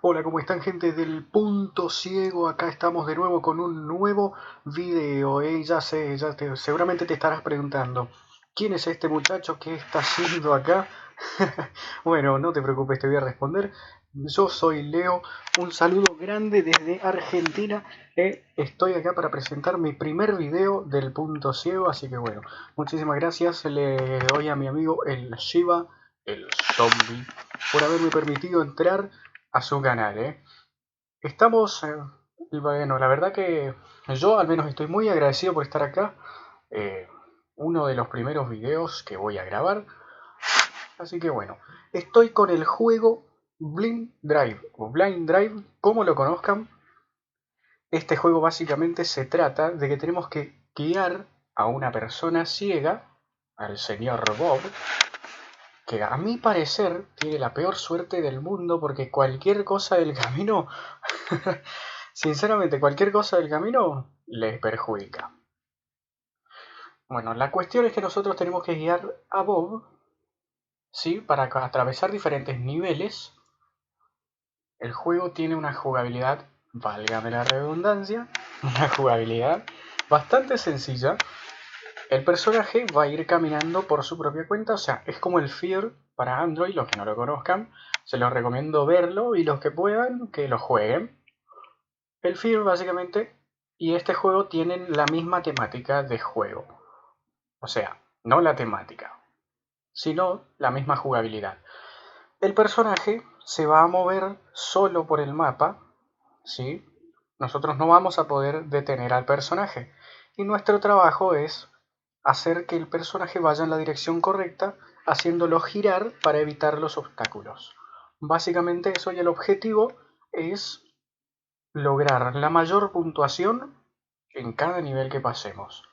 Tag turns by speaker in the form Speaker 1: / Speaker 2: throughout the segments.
Speaker 1: Hola, ¿cómo están gente del punto ciego? Acá estamos de nuevo con un nuevo video. ¿eh? Ya sé, ya te, seguramente te estarás preguntando, ¿quién es este muchacho? ¿Qué está haciendo acá? bueno, no te preocupes, te voy a responder. Yo soy Leo, un saludo grande desde Argentina. ¿eh? Estoy acá para presentar mi primer video del punto ciego, así que bueno, muchísimas gracias. Le doy a mi amigo el Shiva, el zombie, por haberme permitido entrar a su canal. ¿eh? Estamos, bueno, la verdad que yo al menos estoy muy agradecido por estar acá. Eh, uno de los primeros videos que voy a grabar. Así que bueno, estoy con el juego Blind Drive o Blind Drive, como lo conozcan. Este juego básicamente se trata de que tenemos que guiar a una persona ciega, al señor Bob, que a mi parecer tiene la peor suerte del mundo porque cualquier cosa del camino, sinceramente, cualquier cosa del camino le perjudica. Bueno, la cuestión es que nosotros tenemos que guiar a Bob, ¿sí? Para atravesar diferentes niveles. El juego tiene una jugabilidad, válgame la redundancia, una jugabilidad bastante sencilla el personaje va a ir caminando por su propia cuenta, o sea, es como el Fear para Android, los que no lo conozcan, se los recomiendo verlo y los que puedan, que lo jueguen. El Fear básicamente y este juego tienen la misma temática de juego. O sea, no la temática, sino la misma jugabilidad. El personaje se va a mover solo por el mapa, ¿sí? Nosotros no vamos a poder detener al personaje. Y nuestro trabajo es hacer que el personaje vaya en la dirección correcta, haciéndolo girar para evitar los obstáculos. Básicamente eso y el objetivo es lograr la mayor puntuación en cada nivel que pasemos.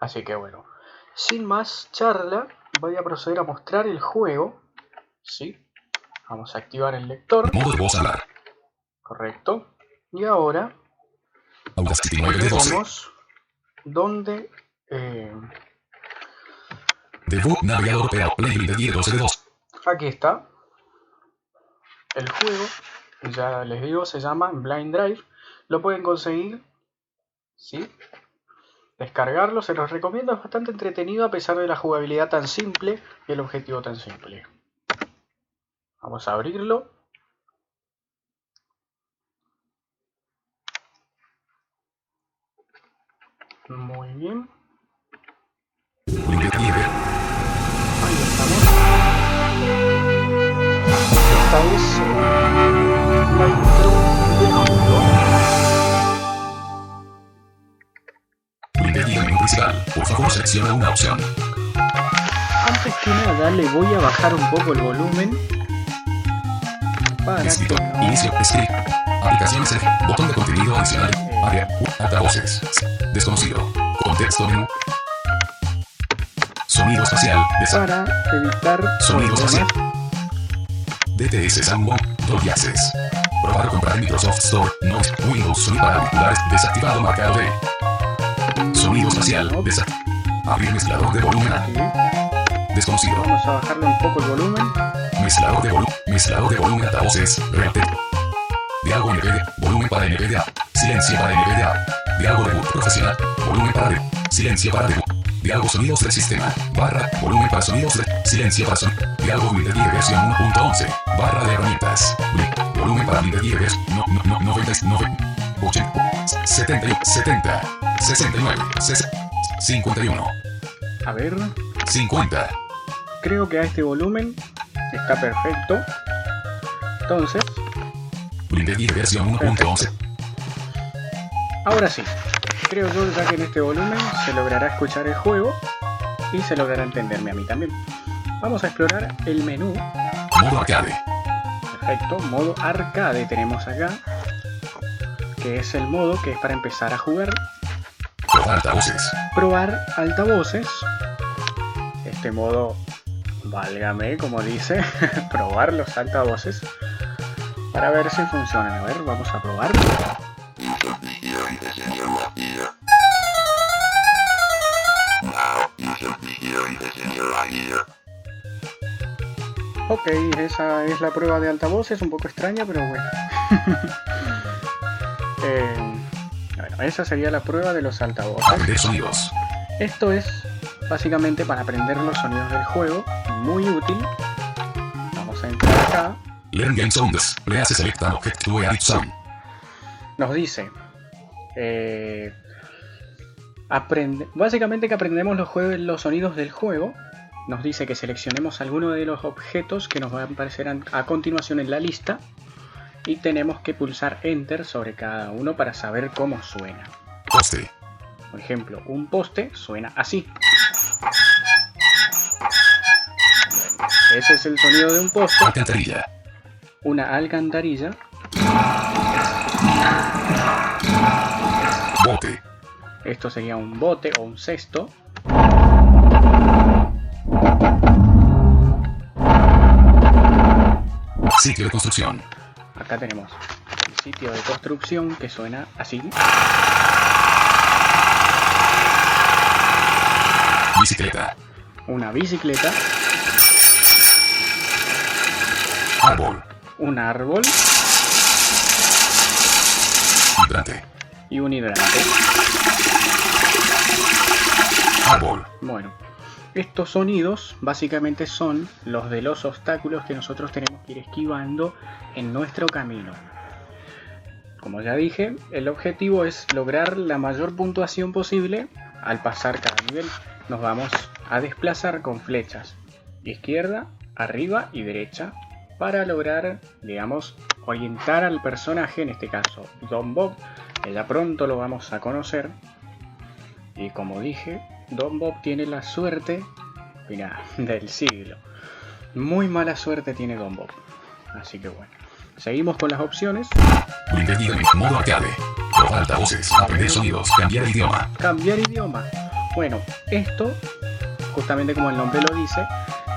Speaker 1: Así que bueno, sin más charla, voy a proceder a mostrar el juego. ¿Sí? Vamos a activar el lector. Correcto. Y ahora vemos donde eh,
Speaker 2: Debut navegador Opera Play de 10 de 2.
Speaker 1: Aquí está. El juego, ya les digo, se llama Blind Drive. Lo pueden conseguir, ¿sí? Descargarlo, se los recomiendo, es bastante entretenido a pesar de la jugabilidad tan simple y el objetivo tan simple. Vamos a abrirlo. Muy bien. Esta es la intro
Speaker 2: por favor selecciona una opción.
Speaker 1: Antes que nada le voy a bajar un poco el volumen. Para
Speaker 2: Escritor, inicio, script, aplicaciones eje, botón de contenido adicional, área, altavoces, desconocido, contexto menú, sonido espacial,
Speaker 1: para evitar
Speaker 2: sonido espacial. DTS Sandbox, Dolby Access. Probar comprar Microsoft Store, no, Windows Sony para auriculares, desactivado marcado de sonido espacial, desactivado. Abrir mezclador de volumen. Desconocido.
Speaker 1: Vamos a bajarle un poco el volumen.
Speaker 2: Mezclador de volumen, mezclador de volumen altavoces, reate. Diálogo NVDA, volumen para NVDA, silencio para NVDA. Diálogo debut profesional, volumen para de, silencio para debut. Diálogo sonidos del sistema, barra, volumen para sonidos de, silencio sonidos. Diálogo Windows versión 1.11. Barra de herramientas. Volumen para Windows No, no, no, 99, 80, 70, 70, 69, 51.
Speaker 1: A ver.
Speaker 2: 50.
Speaker 1: Creo que a este volumen está perfecto. Entonces.
Speaker 2: Windows versión 1.11.
Speaker 1: Ahora sí. Creo yo ya que en este volumen se logrará escuchar el juego y se logrará entenderme a mí también. Vamos a explorar el menú.
Speaker 2: Modo arcade.
Speaker 1: Perfecto, modo arcade tenemos acá. Que es el modo que es para empezar a jugar.
Speaker 2: Probar altavoces.
Speaker 1: Probar altavoces. Este modo, válgame, como dice, probar los altavoces. Para ver si funcionan. A ver, vamos a probar. Ok, esa es la prueba de altavoz, es un poco extraña, pero bueno. Eh, bueno, esa sería la prueba de los altavoces.
Speaker 2: Sonidos.
Speaker 1: Esto es básicamente para aprender los sonidos del juego, muy útil. Vamos a entrar acá.
Speaker 2: Learn game sounds. Select an object to sound.
Speaker 1: Nos dice, eh, aprende, básicamente que aprendemos los, juegos, los sonidos del juego. Nos dice que seleccionemos alguno de los objetos que nos van a aparecer a, continuación en la lista y tenemos que pulsar Enter sobre cada uno para saber cómo suena.
Speaker 2: Poste.
Speaker 1: Por ejemplo, un poste suena así. Ese es el sonido de un poste.
Speaker 2: Alcantarilla.
Speaker 1: Una alcantarilla.
Speaker 2: Bote.
Speaker 1: Esto sería un bote o un cesto.
Speaker 2: Sitio de construcción.
Speaker 1: Acá tenemos el sitio de construcción que suena así.
Speaker 2: Bicicleta.
Speaker 1: Una bicicleta.
Speaker 2: Árbol.
Speaker 1: Un árbol
Speaker 2: Hidrante.
Speaker 1: y un hidrante.
Speaker 2: Árbol.
Speaker 1: Bueno, estos sonidos básicamente son los de los obstáculos que nosotros tenemos que ir esquivando en nuestro camino. Como ya dije, el objetivo es lograr la mayor puntuación posible al pasar cada nivel. Nos vamos a desplazar con flechas izquierda, arriba y derecha para lograr, digamos, orientar al personaje, en este caso Don Bob, que ya pronto lo vamos a conocer. Y como dije, Don Bob tiene la suerte, mira, del siglo. Muy mala suerte tiene Don Bob. Así que bueno. Seguimos con las opciones.
Speaker 2: Modo arcade. Altavoces. Aprender sonidos. Cambiar idioma.
Speaker 1: Cambiar idioma. Bueno, esto, justamente como el nombre lo dice,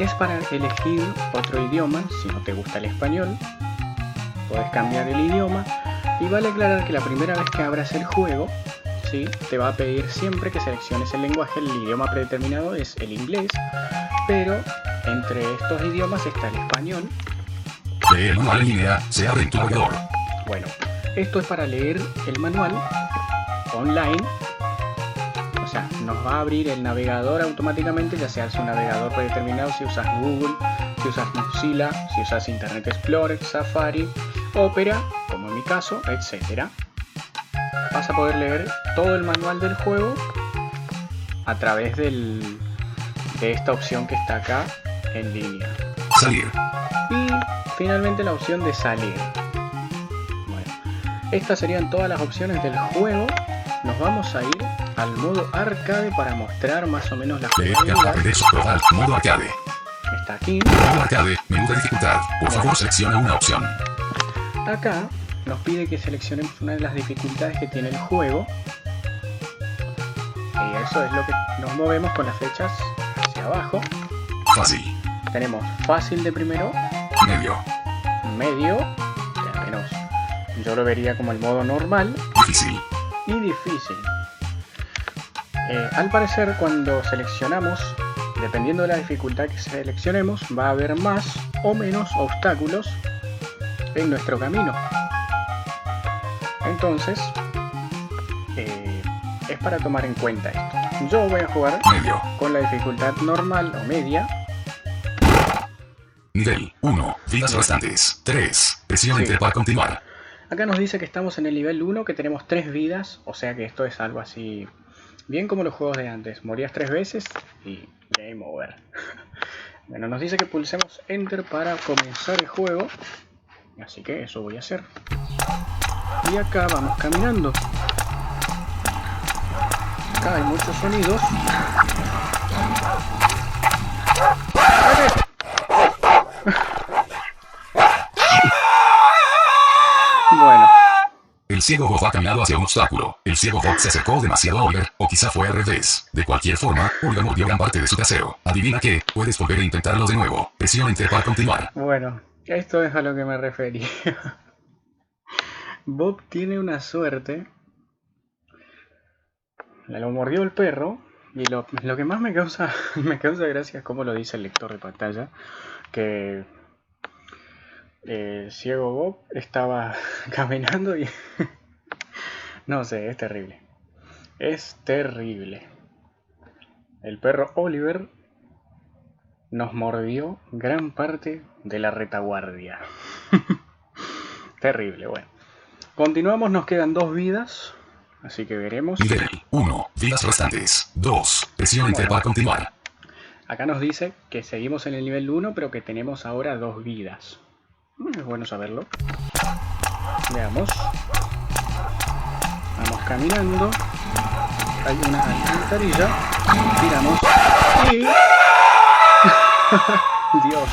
Speaker 1: es para elegir otro idioma. Si no te gusta el español, puedes cambiar el idioma. Y vale aclarar que la primera vez que abras el juego, ¿sí? te va a pedir siempre que selecciones el lenguaje. El idioma predeterminado es el inglés. Pero entre estos idiomas está el español,
Speaker 2: Lee el manual en línea. Se abre en tu navegador.
Speaker 1: Bueno, esto es para leer el manual online. O sea, nos va a abrir el navegador automáticamente, ya sea su navegador predeterminado, si usas Google, si usas Mozilla, si usas Internet Explorer, Safari, Opera, como en mi caso, etc. Vas a poder leer todo el manual del juego a través del, de esta opción que está acá en línea.
Speaker 2: Salir.
Speaker 1: Y finalmente la opción de salir. Bueno, estas serían todas las opciones del juego. Nos vamos a ir al modo arcade para mostrar más o menos la jugabilidad.
Speaker 2: Modo arcade.
Speaker 1: Está aquí.
Speaker 2: Modo arcade. Menú de dificultad. Por favor, selecciona una opción.
Speaker 1: Acá nos pide que seleccionemos una de las dificultades que tiene el juego. Y eso es lo que nos movemos con las flechas hacia abajo.
Speaker 2: Fácil.
Speaker 1: Tenemos fácil de primero,
Speaker 2: Medio.
Speaker 1: medio, al menos yo lo vería como el modo normal,
Speaker 2: Difícil.
Speaker 1: y difícil. Eh, al parecer cuando seleccionamos, dependiendo de la dificultad que seleccionemos, va a haber más o menos obstáculos en nuestro camino. Entonces, eh, es para tomar en cuenta esto. Yo voy a jugar
Speaker 2: Medio.
Speaker 1: con la dificultad normal o media.
Speaker 2: Nivel 1. Vidas restantes. 3. Presión
Speaker 1: Sí.
Speaker 2: Para continuar.
Speaker 1: Acá nos dice que estamos en el nivel 1, que tenemos 3 vidas, o sea que esto es algo así, bien como los juegos de antes. Morías 3 veces y game over. bueno, nos dice que pulsemos Enter para comenzar el juego, así que eso voy a hacer. Y acá vamos caminando. Acá hay muchos sonidos. Bueno,
Speaker 2: El ciego Bob ha caminado hacia un obstáculo. El ciego Bob se acercó demasiado a Oliver, o quizá fue al revés. De cualquier forma, Oliver mordió gran parte de su trasero. Adivina qué, puedes volver a intentarlo de nuevo. Presiona Enter para continuar.
Speaker 1: Bueno, esto es a lo que me refería. Bob tiene una suerte. Lo mordió el perro. Y lo, lo que más me causa, me causa gracia es cómo lo dice el lector de pantalla. que eh, Ciego Bob estaba caminando y... no sé, es terrible. Es terrible. El perro Oliver nos mordió gran parte de la retaguardia. terrible, bueno. Continuamos, nos quedan dos vidas. Así que veremos.
Speaker 2: Nivel 1. Vidas restantes. 2. Presión enter para continuar.
Speaker 1: Acá nos dice que seguimos en el nivel 1, pero que tenemos ahora dos vidas. Mm, Es bueno saberlo. Veamos. Vamos caminando. Hay una alcantarilla. Tiramos. Y... Dios.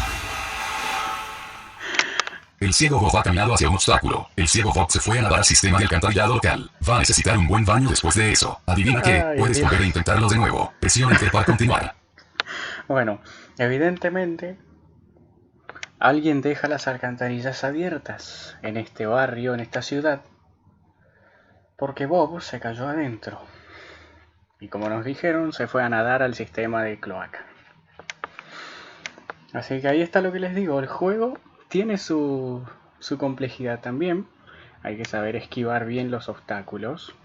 Speaker 2: El ciego Bob ha caminado hacia un obstáculo. El ciego Bob se fue a nadar al sistema de alcantarillado local. Va a necesitar un buen baño después de eso. Adivina qué.
Speaker 1: Ay,
Speaker 2: Puedes
Speaker 1: Dios.
Speaker 2: volver a intentarlo de nuevo. Presión enter para continuar.
Speaker 1: Bueno, evidentemente alguien deja las alcantarillas abiertas en este barrio, en esta ciudad, porque Bob se cayó adentro. Y como nos dijeron, se fue a nadar al sistema de cloaca. Así que ahí está lo que les digo, el juego tiene su, su complejidad también. Hay que saber esquivar bien los obstáculos.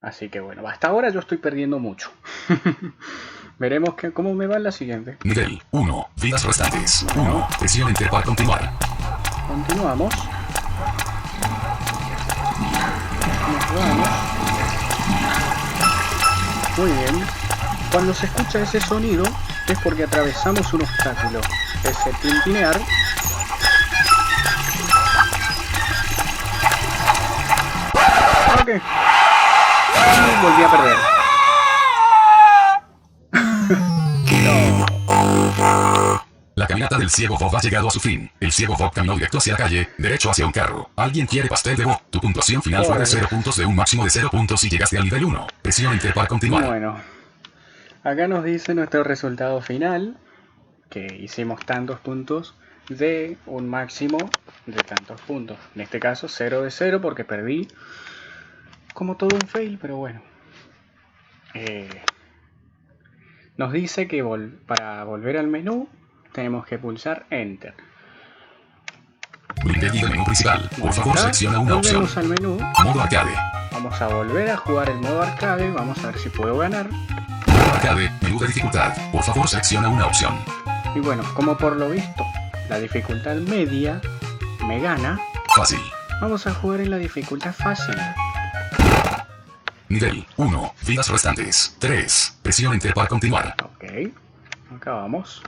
Speaker 1: Así que bueno, hasta ahora yo estoy perdiendo mucho. Veremos que, cómo me va en la siguiente.
Speaker 2: Nivel 1. Vidas restantes. 1. Presión enter para continuar.
Speaker 1: Continuamos. Nos vamos. Muy bien. Cuando se escucha ese sonido es porque atravesamos un obstáculo. Ese tintinear. Ok. Y volví a perder.
Speaker 2: La caminata del ciego Bob ha llegado a su fin. El ciego Bob caminó directo hacia la calle, derecho hacia un carro. Alguien quiere pastel de Bob. Tu puntuación final fue de 0 puntos de un máximo de 0 puntos y llegaste al nivel 1. Presión enter para continuar.
Speaker 1: Bueno, acá nos dice nuestro resultado final, que hicimos tantos puntos de un máximo de tantos puntos. En este caso 0 de 0 porque perdí como todo un fail, pero bueno. Eh, nos dice que vol- para volver al menú tenemos que pulsar Enter.
Speaker 2: Menú principal. Por favor, selecciona una opción.
Speaker 1: al menú,
Speaker 2: Modo arcade.
Speaker 1: vamos a volver a jugar el modo arcade, vamos a ver si puedo ganar.
Speaker 2: Modo arcade. Menú de dificultad. Por favor, selecciona una opción.
Speaker 1: Y bueno, como por lo visto la dificultad media me gana,
Speaker 2: Fácil.
Speaker 1: vamos a jugar en la dificultad fácil.
Speaker 2: Nivel 1. Vidas restantes. 3. Presión enter para continuar.
Speaker 1: Ok, acá vamos.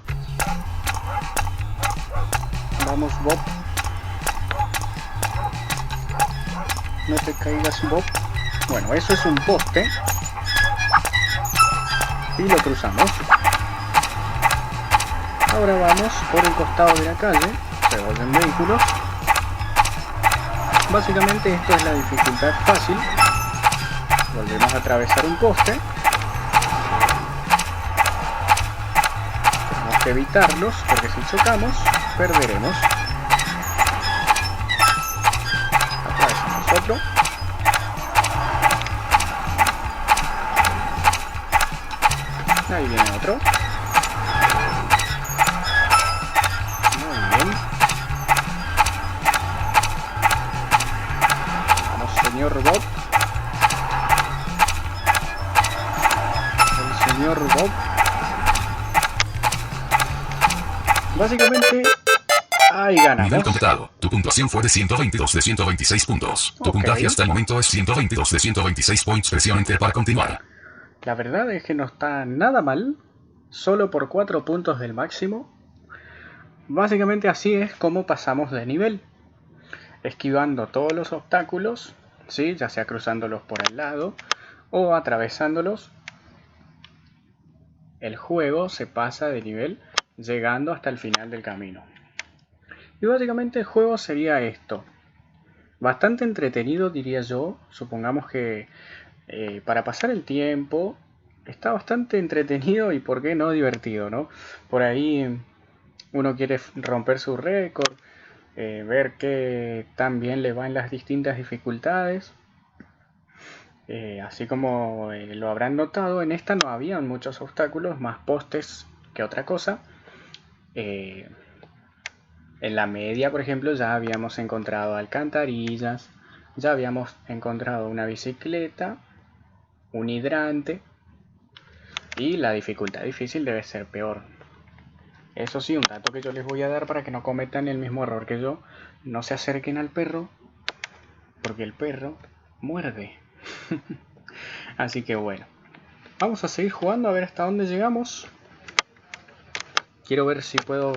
Speaker 1: Vamos, Bob. No te caigas, Bob. Bueno, eso es un poste. Y lo cruzamos. Ahora vamos por el costado de la calle. Se vuelven vehículos. Básicamente esto es la dificultad fácil. Volvemos a atravesar un poste. Tenemos que evitarlos porque si chocamos perderemos. Atravesamos otro. Ahí viene otro. Básicamente, ahí
Speaker 2: Nivel
Speaker 1: ganamos.
Speaker 2: completado. Tu puntuación fue de 122 de 126 puntos. Tu
Speaker 1: Ok.
Speaker 2: puntaje hasta el momento es 122 de 126 points. Presión enter para continuar.
Speaker 1: La verdad es que no está nada mal, solo por 4 puntos del máximo. Básicamente así es como pasamos de nivel, esquivando todos los obstáculos, ¿sí? ya sea cruzándolos por el lado o atravesándolos. El juego se pasa de nivel llegando hasta el final del camino. Y básicamente el juego sería esto. Bastante entretenido diría yo. Supongamos que eh, para pasar el tiempo está bastante entretenido y por qué no divertido, ¿no? Por ahí uno quiere romper su récord, eh, ver qué tan bien le va en las distintas dificultades. Eh, así como lo habrán notado, en esta no habían muchos obstáculos, más postes que otra cosa. Eh, en la media, por ejemplo, ya habíamos encontrado alcantarillas, ya habíamos encontrado una bicicleta, un hidrante y la dificultad difícil debe ser peor. Eso sí, un dato que yo les voy a dar para que no cometan el mismo error que yo, no se acerquen al perro porque el perro muerde. Así que bueno, vamos a seguir jugando a ver hasta dónde llegamos. Quiero ver si puedo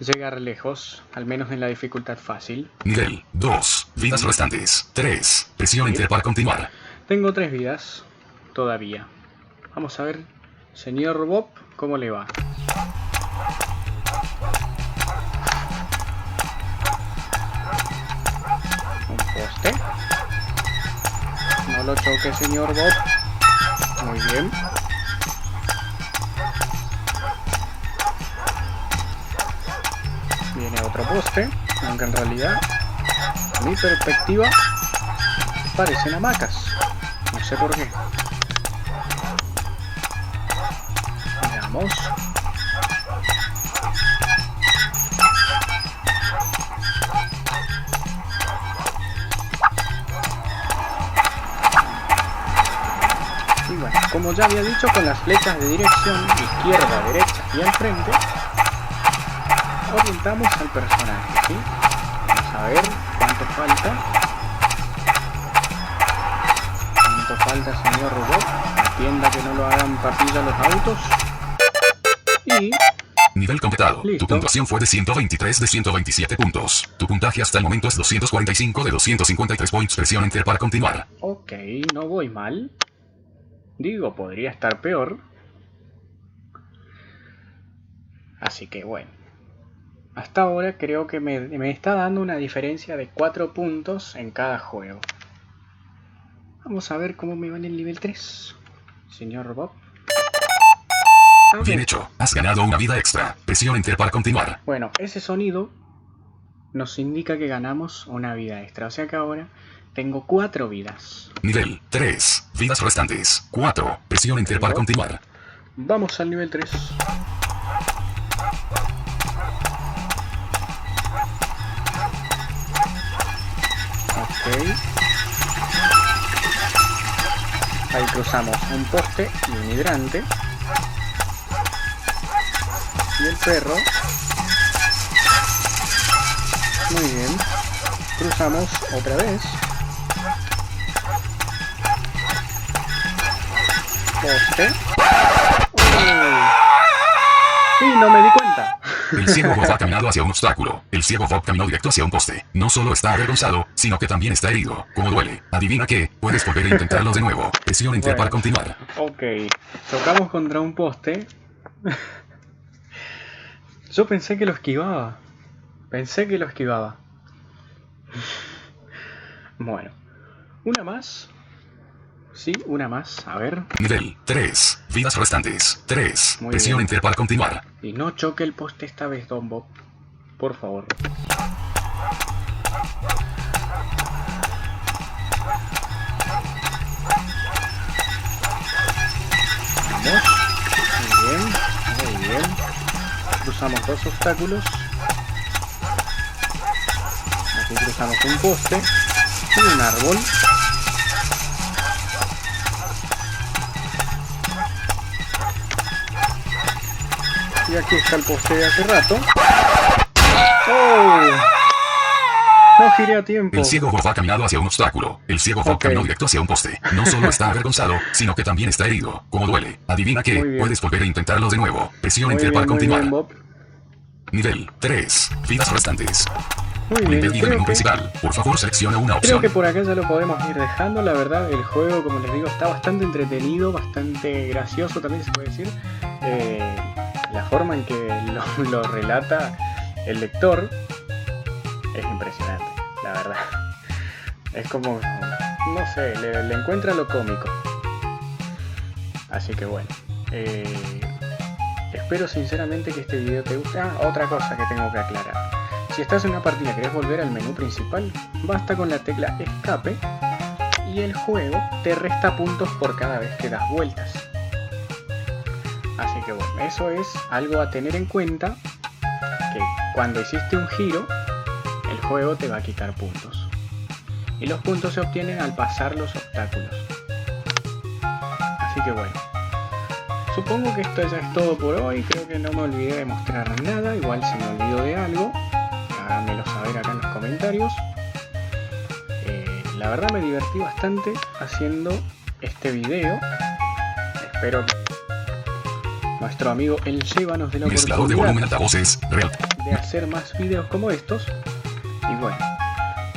Speaker 1: llegar lejos, al menos en la dificultad fácil.
Speaker 2: Nivel 2. Vidas restantes. 3. Presión enter para continuar.
Speaker 1: Tengo tres vidas todavía. Vamos a ver, señor Bob, cómo le va. Un poste. No lo choque, señor Bob. Muy bien. Otro poste, aunque en realidad, a mi perspectiva, parecen hamacas. No sé por qué. Veamos. Y bueno, como ya había dicho, con las flechas de dirección, izquierda, derecha y al frente, orientamos al personaje, ¿sí? Vamos a ver cuánto falta. ¿Cuánto falta, señor robot? Atienda que no lo hagan papilla los autos. Y
Speaker 2: Nivel completado.
Speaker 1: Listo.
Speaker 2: Tu puntuación fue de 123 de 127 puntos. Tu puntaje hasta el momento es 245 de 253 points. Presión enter para continuar.
Speaker 1: Ok, no voy mal. Digo, podría estar peor. Así que bueno. Hasta ahora creo que me, me está dando una diferencia de 4 puntos en cada juego. Vamos a ver cómo me va en el nivel 3. Señor Bob.
Speaker 2: Bien hecho. Has ganado una vida extra. Presión enter para continuar.
Speaker 1: Bueno, ese sonido nos indica que ganamos una vida extra. O sea que ahora tengo 4 vidas.
Speaker 2: Nivel 3. Vidas restantes. 4. Presión enter para continuar.
Speaker 1: Vamos al nivel 3. Ahí cruzamos un poste y un hidrante. Y el perro. Muy bien. Cruzamos otra vez. Poste. Y no me di cuenta.
Speaker 2: El ciego Bob ha caminado hacia un obstáculo. El ciego Bob caminó directo hacia un poste. No solo está avergonzado, sino que también está herido. Como duele. Adivina qué. Puedes volver a intentarlo de nuevo. Presión enter
Speaker 1: Bueno.
Speaker 2: para continuar.
Speaker 1: Ok, chocamos contra un poste. Yo pensé que lo esquivaba. Pensé que lo esquivaba. Bueno, una más. Sí, una más. A ver.
Speaker 2: Nivel 3. Vidas restantes. 3.
Speaker 1: Muy
Speaker 2: Presión
Speaker 1: bien.
Speaker 2: enter para continuar.
Speaker 1: Y no choque el poste esta vez, Don Bob. Por favor. Vamos. Muy bien, muy bien. Cruzamos dos obstáculos. Aquí cruzamos un poste y un árbol. Y aquí está el poste de hace rato. ¡Oh! No giré a tiempo.
Speaker 2: El ciego Bob ha caminado hacia un obstáculo. El ciego Bob caminó directo hacia un poste. No solo está avergonzado, sino que también está herido. Como duele. Adivina qué. Puedes volver a intentarlo de nuevo. Enter
Speaker 1: bien,
Speaker 2: para continuar.
Speaker 1: bien.
Speaker 2: Nivel 3. Vidas restantes.
Speaker 1: Muy
Speaker 2: Nivel
Speaker 1: bien.
Speaker 2: y
Speaker 1: Creo
Speaker 2: menú
Speaker 1: que,
Speaker 2: principal. Por favor, selecciona una
Speaker 1: creo
Speaker 2: opción.
Speaker 1: que por acá ya lo podemos ir dejando. La verdad, el juego, como les digo, está bastante entretenido, bastante gracioso también se puede decir. Eh, la forma en que lo, relata el lector es impresionante, la verdad. Es como, no sé, le, le encuentra lo cómico. Así que bueno. eh, espero sinceramente que este video te guste. Ah, otra cosa que tengo que aclarar. Si estás en una partida y querés volver al menú principal, basta con la tecla escape y el juego te resta puntos por cada vez que das vueltas. Que bueno, eso es algo a tener en cuenta cuando hiciste un giro, el juego te va a quitar puntos. Y los puntos se obtienen al pasar los obstáculos. Así que bueno. Supongo que esto ya es todo por hoy. Creo que no me olvidé de mostrar nada. Igual si me olvido de algo, háganmelo saber acá en los comentarios. Eh, la verdad me divertí bastante haciendo este video. Espero que nuestro amigo El Llevanos de la
Speaker 2: Mezclador de volumen altavoces, real.
Speaker 1: de hacer más videos como estos. Y bueno,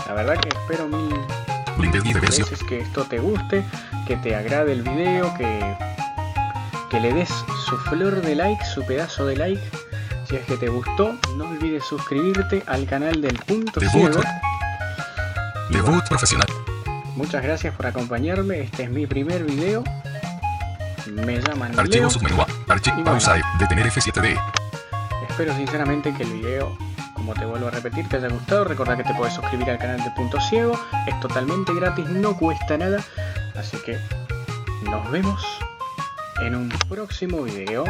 Speaker 1: la verdad que espero mil veces que esto te guste, que te agrade el video, que, que le des su flor de like, su pedazo de like. Si es que te gustó, no olvides suscribirte al canal del Punto
Speaker 2: Debut.
Speaker 1: Ciego.
Speaker 2: Debut profesional.
Speaker 1: Muchas gracias por acompañarme, este es mi primer video. Me llaman Leo.
Speaker 2: Archivo submenú. Archivo
Speaker 1: Y bueno.
Speaker 2: pausa. E, Detener F7D.
Speaker 1: Espero sinceramente que el video, como te vuelvo a repetir, te haya gustado. Recordá que te puedes suscribir al canal de Punto Ciego. Es totalmente gratis, no cuesta nada. Así que nos vemos en un próximo video.